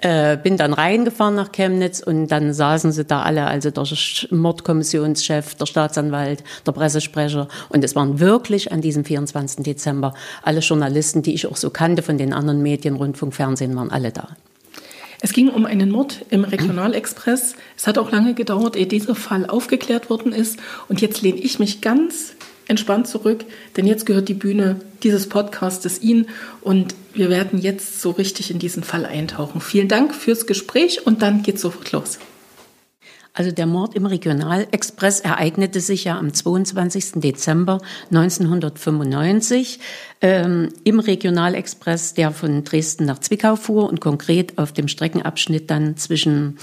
Äh, bin dann reingefahren nach Chemnitz und dann saßen sie da alle, also der Mordkommissionschef, der Staatsanwalt, der Pressesprecher. Und es waren wirklich an diesem 24. Dezember alle Journalisten, die ich auch so kannte von den anderen Medien, Rundfunk, Fernsehen, waren alle da. Es ging um einen Mord im Regionalexpress. Es hat auch lange gedauert, ehe dieser Fall aufgeklärt worden ist. Und jetzt lehne ich mich ganz entspannt zurück, denn jetzt gehört die Bühne dieses Podcastes Ihnen und wir werden jetzt so richtig in diesen Fall eintauchen. Vielen Dank fürs Gespräch und dann geht's sofort los. Also der Mord im Regionalexpress ereignete sich ja am 22. Dezember 1995 ähm, im Regionalexpress, der von Dresden nach Zwickau fuhr und konkret auf dem Streckenabschnitt dann zwischen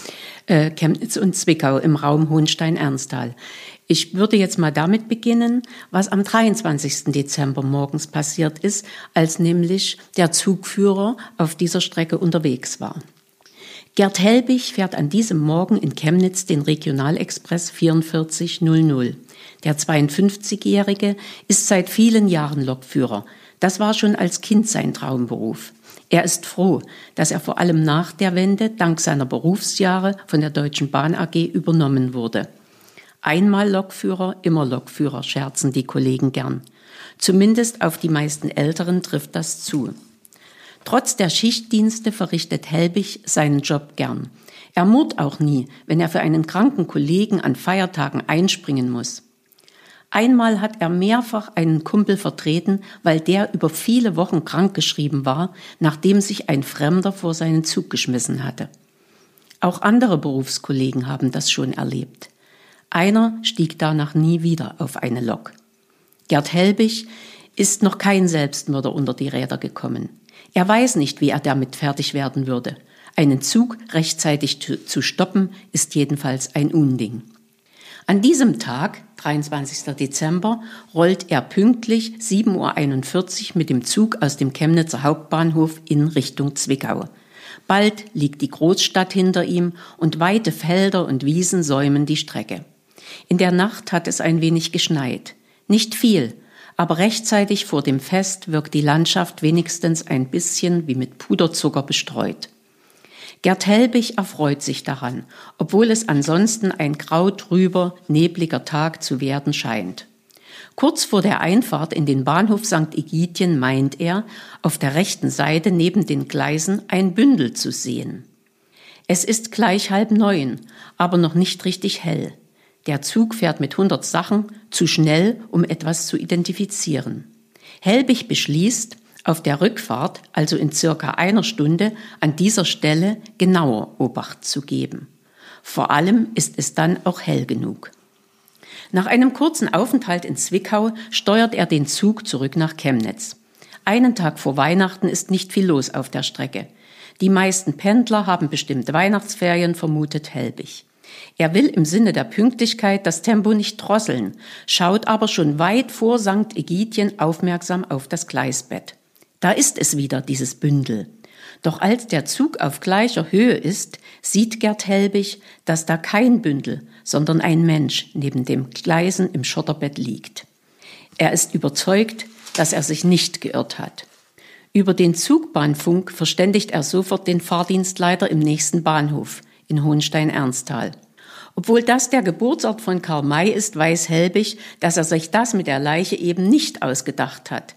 äh, Chemnitz und Zwickau im Raum Hohenstein-Ernsthal. Ich würde jetzt mal damit beginnen, was am 23. Dezember morgens passiert ist, als nämlich der Zugführer auf dieser Strecke unterwegs war. Gerd Helbig fährt an diesem Morgen in Chemnitz den Regionalexpress 4400. Der 52-Jährige ist seit vielen Jahren Lokführer. Das war schon als Kind sein Traumberuf. Er ist froh, dass er vor allem nach der Wende dank seiner Berufsjahre von der Deutschen Bahn AG übernommen wurde. Einmal Lokführer, immer Lokführer, scherzen die Kollegen gern. Zumindest auf die meisten Älteren trifft das zu. Trotz der Schichtdienste verrichtet Helbig seinen Job gern. Er murrt auch nie, wenn er für einen kranken Kollegen an Feiertagen einspringen muss. Einmal hat er mehrfach einen Kumpel vertreten, weil der über viele Wochen krankgeschrieben war, nachdem sich ein Fremder vor seinen Zug geschmissen hatte. Auch andere Berufskollegen haben das schon erlebt. Einer stieg danach nie wieder auf eine Lok. Gerd Helbig ist noch kein Selbstmörder unter die Räder gekommen. Er weiß nicht, wie er damit fertig werden würde. Einen Zug rechtzeitig zu stoppen, ist jedenfalls ein Unding. An diesem Tag, 23. Dezember, rollt er pünktlich 7.41 Uhr mit dem Zug aus dem Chemnitzer Hauptbahnhof in Richtung Zwickau. Bald liegt die Großstadt hinter ihm und weite Felder und Wiesen säumen die Strecke. In der Nacht hat es ein wenig geschneit. Nicht viel, aber rechtzeitig vor dem Fest wirkt die Landschaft wenigstens ein bisschen wie mit Puderzucker bestreut. Gerd Helbig erfreut sich daran, obwohl es ansonsten ein grautrüber, nebliger Tag zu werden scheint. Kurz vor der Einfahrt in den Bahnhof St. Egidien meint er, auf der rechten Seite neben den Gleisen ein Bündel zu sehen. Es ist gleich halb neun, aber noch nicht richtig hell. Der Zug fährt mit 100 Sachen zu schnell, um etwas zu identifizieren. Helbig beschließt, auf der Rückfahrt, also in circa einer Stunde, an dieser Stelle genauer Obacht zu geben. Vor allem ist es dann auch hell genug. Nach einem kurzen Aufenthalt in Zwickau steuert er den Zug zurück nach Chemnitz. Einen Tag vor Weihnachten ist nicht viel los auf der Strecke. Die meisten Pendler haben bestimmt Weihnachtsferien, vermutet Helbig. Er will im Sinne der Pünktlichkeit das Tempo nicht drosseln, schaut aber schon weit vor St. Egidien aufmerksam auf das Gleisbett. Da ist es wieder, dieses Bündel. Doch als der Zug auf gleicher Höhe ist, sieht Gerd Helbig, dass da kein Bündel, sondern ein Mensch neben dem Gleisen im Schotterbett liegt. Er ist überzeugt, dass er sich nicht geirrt hat. Über den Zugbahnfunk verständigt er sofort den Fahrdienstleiter im nächsten Bahnhof in Hohenstein-Ernsthal. Obwohl das der Geburtsort von Karl May ist, weiß Helbig, dass er sich das mit der Leiche eben nicht ausgedacht hat.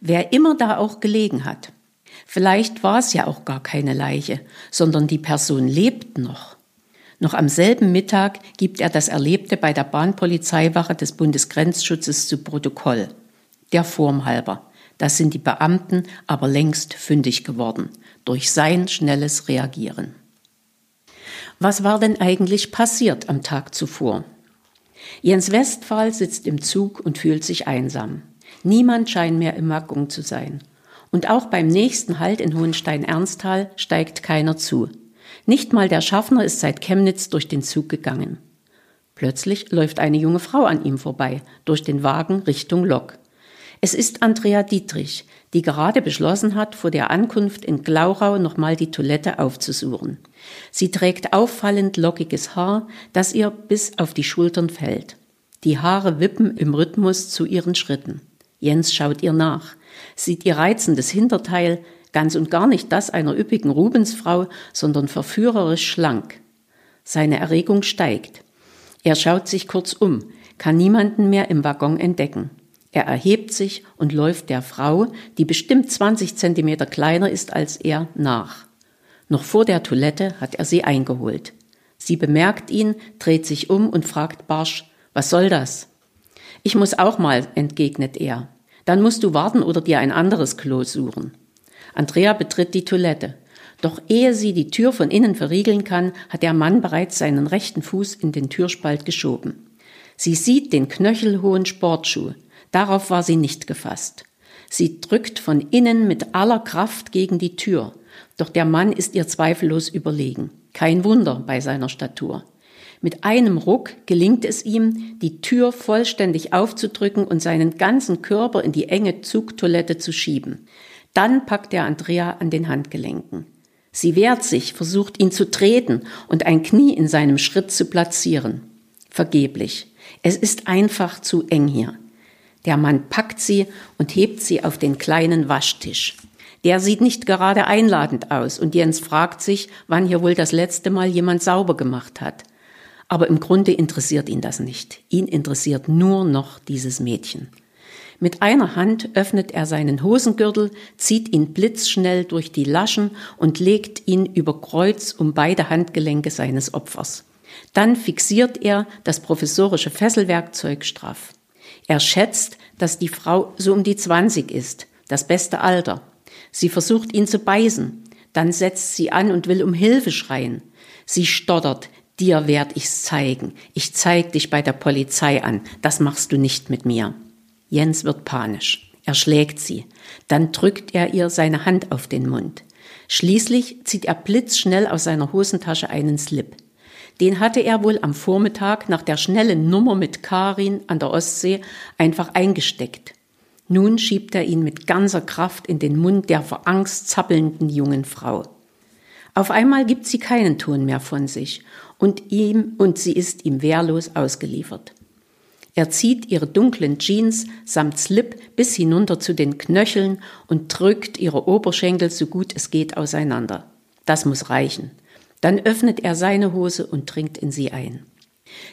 Wer immer da auch gelegen hat. Vielleicht war es ja auch gar keine Leiche, sondern die Person lebt noch. Noch am selben Mittag gibt er das Erlebte bei der Bahnpolizeiwache des Bundesgrenzschutzes zu Protokoll. Der Form halber. Das sind die Beamten aber längst fündig geworden durch sein schnelles Reagieren. Was war denn eigentlich passiert am Tag zuvor? Jens Westphal sitzt im Zug und fühlt sich einsam. Niemand scheint mehr im Waggon zu sein. Und auch beim nächsten Halt in Hohenstein-Ernsthal steigt keiner zu. Nicht mal der Schaffner ist seit Chemnitz durch den Zug gegangen. Plötzlich läuft eine junge Frau an ihm vorbei, durch den Wagen Richtung Lok. Es ist Andrea Dietrich, die gerade beschlossen hat, vor der Ankunft in Glaurau nochmal die Toilette aufzusuchen. Sie trägt auffallend lockiges Haar, das ihr bis auf die Schultern fällt. Die Haare wippen im Rhythmus zu ihren Schritten. Jens schaut ihr nach sieht ihr reizendes Hinterteil ganz und gar nicht das einer üppigen Rubensfrau, sondern verführerisch schlank. Seine Erregung steigt. Er schaut sich kurz um, kann niemanden mehr im Waggon entdecken. Er erhebt sich und läuft der Frau, die bestimmt 20 Zentimeter kleiner ist als er, nach. Noch vor der Toilette hat er sie eingeholt. Sie bemerkt ihn, dreht sich um und fragt barsch, was soll das? Ich muss auch mal, entgegnet er. Dann musst du warten oder dir ein anderes Klo suchen. Andrea betritt die Toilette. Doch ehe sie die Tür von innen verriegeln kann, hat der Mann bereits seinen rechten Fuß in den Türspalt geschoben. Sie sieht den knöchelhohen Sportschuh. Darauf war sie nicht gefasst. Sie drückt von innen mit aller Kraft gegen die Tür. Doch der Mann ist ihr zweifellos überlegen. Kein Wunder bei seiner Statur. Mit einem Ruck gelingt es ihm, die Tür vollständig aufzudrücken und seinen ganzen Körper in die enge Zugtoilette zu schieben. Dann packt er Andrea an den Handgelenken. Sie wehrt sich, versucht ihn zu treten und ein Knie in seinem Schritt zu platzieren. Vergeblich. Es ist einfach zu eng hier. Der Mann packt sie und hebt sie auf den kleinen Waschtisch. Der sieht nicht gerade einladend aus und Jens fragt sich, wann hier wohl das letzte Mal jemand sauber gemacht hat. Aber im Grunde interessiert ihn das nicht. Ihn interessiert nur noch dieses Mädchen. Mit einer Hand öffnet er seinen Hosengürtel, zieht ihn blitzschnell durch die Laschen und legt ihn über Kreuz um beide Handgelenke seines Opfers. Dann fixiert er das professorische Fesselwerkzeug straff. Er schätzt, dass die Frau so um die 20 ist, das beste Alter. Sie versucht ihn zu beißen. Dann setzt sie an und will um Hilfe schreien. Sie stottert, dir werd ich's zeigen. Ich zeig dich bei der Polizei an. Das machst du nicht mit mir. Jens wird panisch. Er schlägt sie. Dann drückt er ihr seine Hand auf den Mund. Schließlich zieht er blitzschnell aus seiner Hosentasche einen Slip. Den hatte er wohl am Vormittag nach der schnellen Nummer mit Karin an der Ostsee einfach eingesteckt. Nun schiebt er ihn mit ganzer Kraft in den Mund der vor Angst zappelnden jungen Frau. Auf einmal gibt sie keinen Ton mehr von sich und ihm und sie ist ihm wehrlos ausgeliefert. Er zieht ihre dunklen Jeans samt Slip bis hinunter zu den Knöcheln und drückt ihre Oberschenkel so gut es geht auseinander. Das muss reichen. Dann öffnet er seine Hose und dringt in sie ein.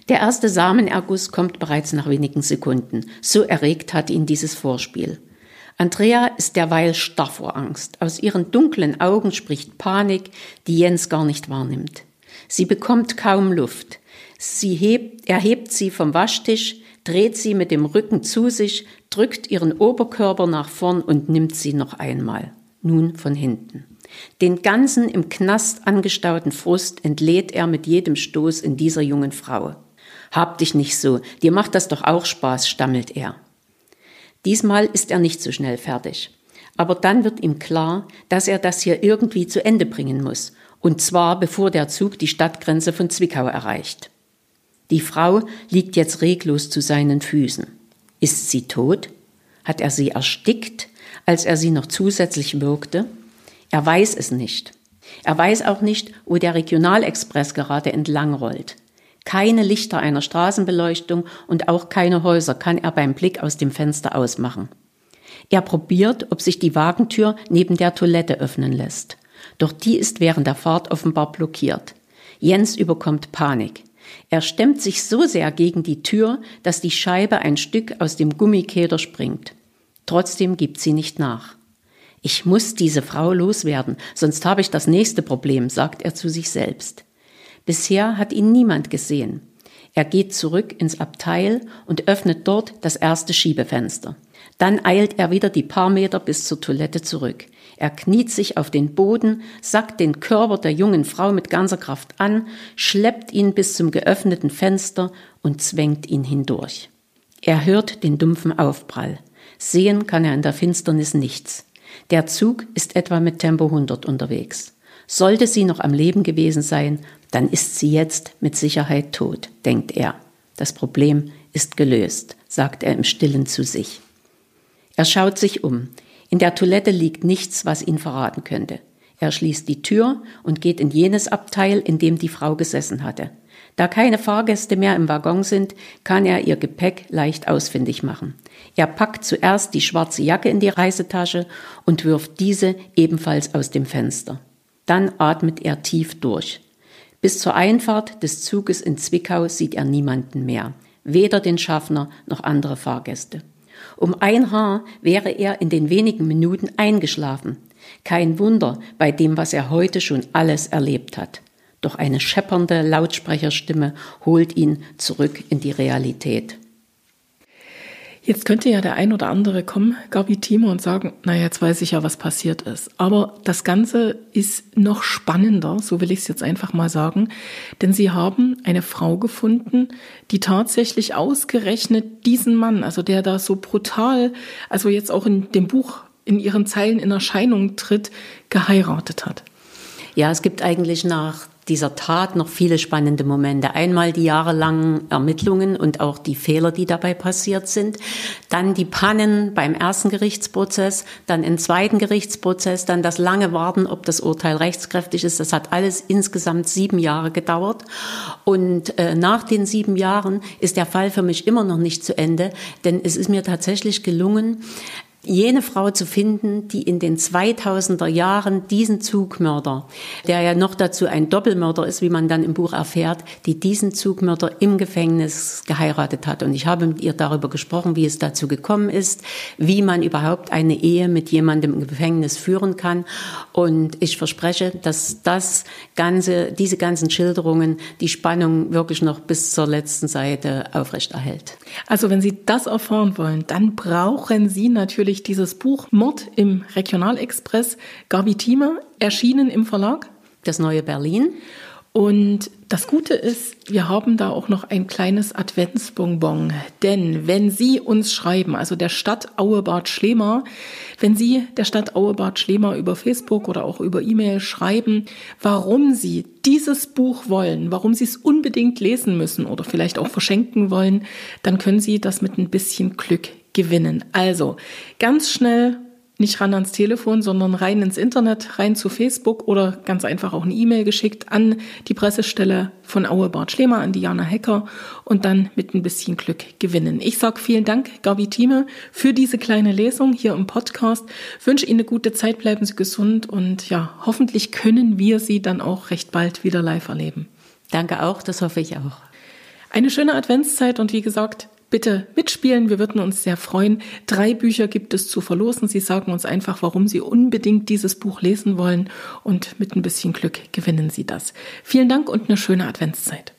Der erste Samenerguss kommt bereits nach wenigen Sekunden. So erregt hat ihn dieses Vorspiel. Andrea ist derweil starr vor Angst. Aus ihren dunklen Augen spricht Panik, die Jens gar nicht wahrnimmt. Sie bekommt kaum Luft. Sie hebt, er sie vom Waschtisch, dreht sie mit dem Rücken zu sich, drückt ihren Oberkörper nach vorn und nimmt sie noch einmal. Nun von hinten. Den ganzen im Knast angestauten Frust entlädt er mit jedem Stoß in dieser jungen Frau. Hab dich nicht so, dir macht das doch auch Spaß, stammelt er. Diesmal ist er nicht so schnell fertig. Aber dann wird ihm klar, dass er das hier irgendwie zu Ende bringen muss. Und zwar bevor der Zug die Stadtgrenze von Zwickau erreicht. Die Frau liegt jetzt reglos zu seinen Füßen. Ist sie tot? Hat er sie erstickt, als er sie noch zusätzlich wirkte? Er weiß es nicht. Er weiß auch nicht, wo der Regionalexpress gerade entlang rollt. Keine Lichter einer Straßenbeleuchtung und auch keine Häuser kann er beim Blick aus dem Fenster ausmachen. Er probiert, ob sich die Wagentür neben der Toilette öffnen lässt. Doch die ist während der Fahrt offenbar blockiert. Jens überkommt Panik. Er stemmt sich so sehr gegen die Tür, dass die Scheibe ein Stück aus dem Gummikeder springt. Trotzdem gibt sie nicht nach. Ich muss diese Frau loswerden, sonst habe ich das nächste Problem, sagt er zu sich selbst. Bisher hat ihn niemand gesehen. Er geht zurück ins Abteil und öffnet dort das erste Schiebefenster. Dann eilt er wieder die paar Meter bis zur Toilette zurück. Er kniet sich auf den Boden, sackt den Körper der jungen Frau mit ganzer Kraft an, schleppt ihn bis zum geöffneten Fenster und zwängt ihn hindurch. Er hört den dumpfen Aufprall. Sehen kann er in der Finsternis nichts. Der Zug ist etwa mit Tempo 100 unterwegs. Sollte sie noch am Leben gewesen sein, dann ist sie jetzt mit Sicherheit tot, denkt er. Das Problem ist gelöst, sagt er im stillen zu sich. Er schaut sich um. In der Toilette liegt nichts, was ihn verraten könnte. Er schließt die Tür und geht in jenes Abteil, in dem die Frau gesessen hatte. Da keine Fahrgäste mehr im Waggon sind, kann er ihr Gepäck leicht ausfindig machen. Er packt zuerst die schwarze Jacke in die Reisetasche und wirft diese ebenfalls aus dem Fenster. Dann atmet er tief durch. Bis zur Einfahrt des Zuges in Zwickau sieht er niemanden mehr, weder den Schaffner noch andere Fahrgäste. Um ein Haar wäre er in den wenigen Minuten eingeschlafen. Kein Wunder bei dem, was er heute schon alles erlebt hat. Doch eine scheppernde Lautsprecherstimme holt ihn zurück in die Realität. Jetzt könnte ja der ein oder andere kommen, Gabi Timo, und sagen, na jetzt weiß ich ja, was passiert ist. Aber das Ganze ist noch spannender, so will ich es jetzt einfach mal sagen, denn sie haben eine Frau gefunden, die tatsächlich ausgerechnet diesen Mann, also der da so brutal, also jetzt auch in dem Buch in ihren Zeilen in Erscheinung tritt, geheiratet hat. Ja, es gibt eigentlich nach dieser Tat noch viele spannende Momente. Einmal die jahrelangen Ermittlungen und auch die Fehler, die dabei passiert sind. Dann die Pannen beim ersten Gerichtsprozess, dann im zweiten Gerichtsprozess, dann das lange Warten, ob das Urteil rechtskräftig ist. Das hat alles insgesamt sieben Jahre gedauert. Und äh, nach den sieben Jahren ist der Fall für mich immer noch nicht zu Ende, denn es ist mir tatsächlich gelungen, jene Frau zu finden, die in den 2000er Jahren diesen Zugmörder, der ja noch dazu ein Doppelmörder ist, wie man dann im Buch erfährt, die diesen Zugmörder im Gefängnis geheiratet hat. Und ich habe mit ihr darüber gesprochen, wie es dazu gekommen ist, wie man überhaupt eine Ehe mit jemandem im Gefängnis führen kann. Und ich verspreche, dass das ganze, diese ganzen Schilderungen die Spannung wirklich noch bis zur letzten Seite aufrechterhält. Also wenn Sie das erfahren wollen, dann brauchen Sie natürlich natürlich dieses Buch Mord im Regionalexpress Gabi Thieme, erschienen im Verlag. Das neue Berlin. Und das Gute ist, wir haben da auch noch ein kleines Adventsbonbon. Denn wenn Sie uns schreiben, also der Stadt Auebad Schlemer, wenn Sie der Stadt Auebad Schlemer über Facebook oder auch über E-Mail schreiben, warum Sie dieses Buch wollen, warum Sie es unbedingt lesen müssen oder vielleicht auch verschenken wollen, dann können Sie das mit ein bisschen Glück gewinnen. Also ganz schnell nicht ran ans Telefon, sondern rein ins Internet, rein zu Facebook oder ganz einfach auch eine E-Mail geschickt an die Pressestelle von Aue Bart Schlemer, an Diana Hecker und dann mit ein bisschen Glück gewinnen. Ich sage vielen Dank, Gabi Thieme, für diese kleine Lesung hier im Podcast. wünsche Ihnen eine gute Zeit, bleiben Sie gesund und ja, hoffentlich können wir Sie dann auch recht bald wieder live erleben. Danke auch, das hoffe ich auch. Eine schöne Adventszeit und wie gesagt, bitte mitspielen. Wir würden uns sehr freuen. Drei Bücher gibt es zu verlosen. Sie sagen uns einfach, warum Sie unbedingt dieses Buch lesen wollen und mit ein bisschen Glück gewinnen Sie das. Vielen Dank und eine schöne Adventszeit.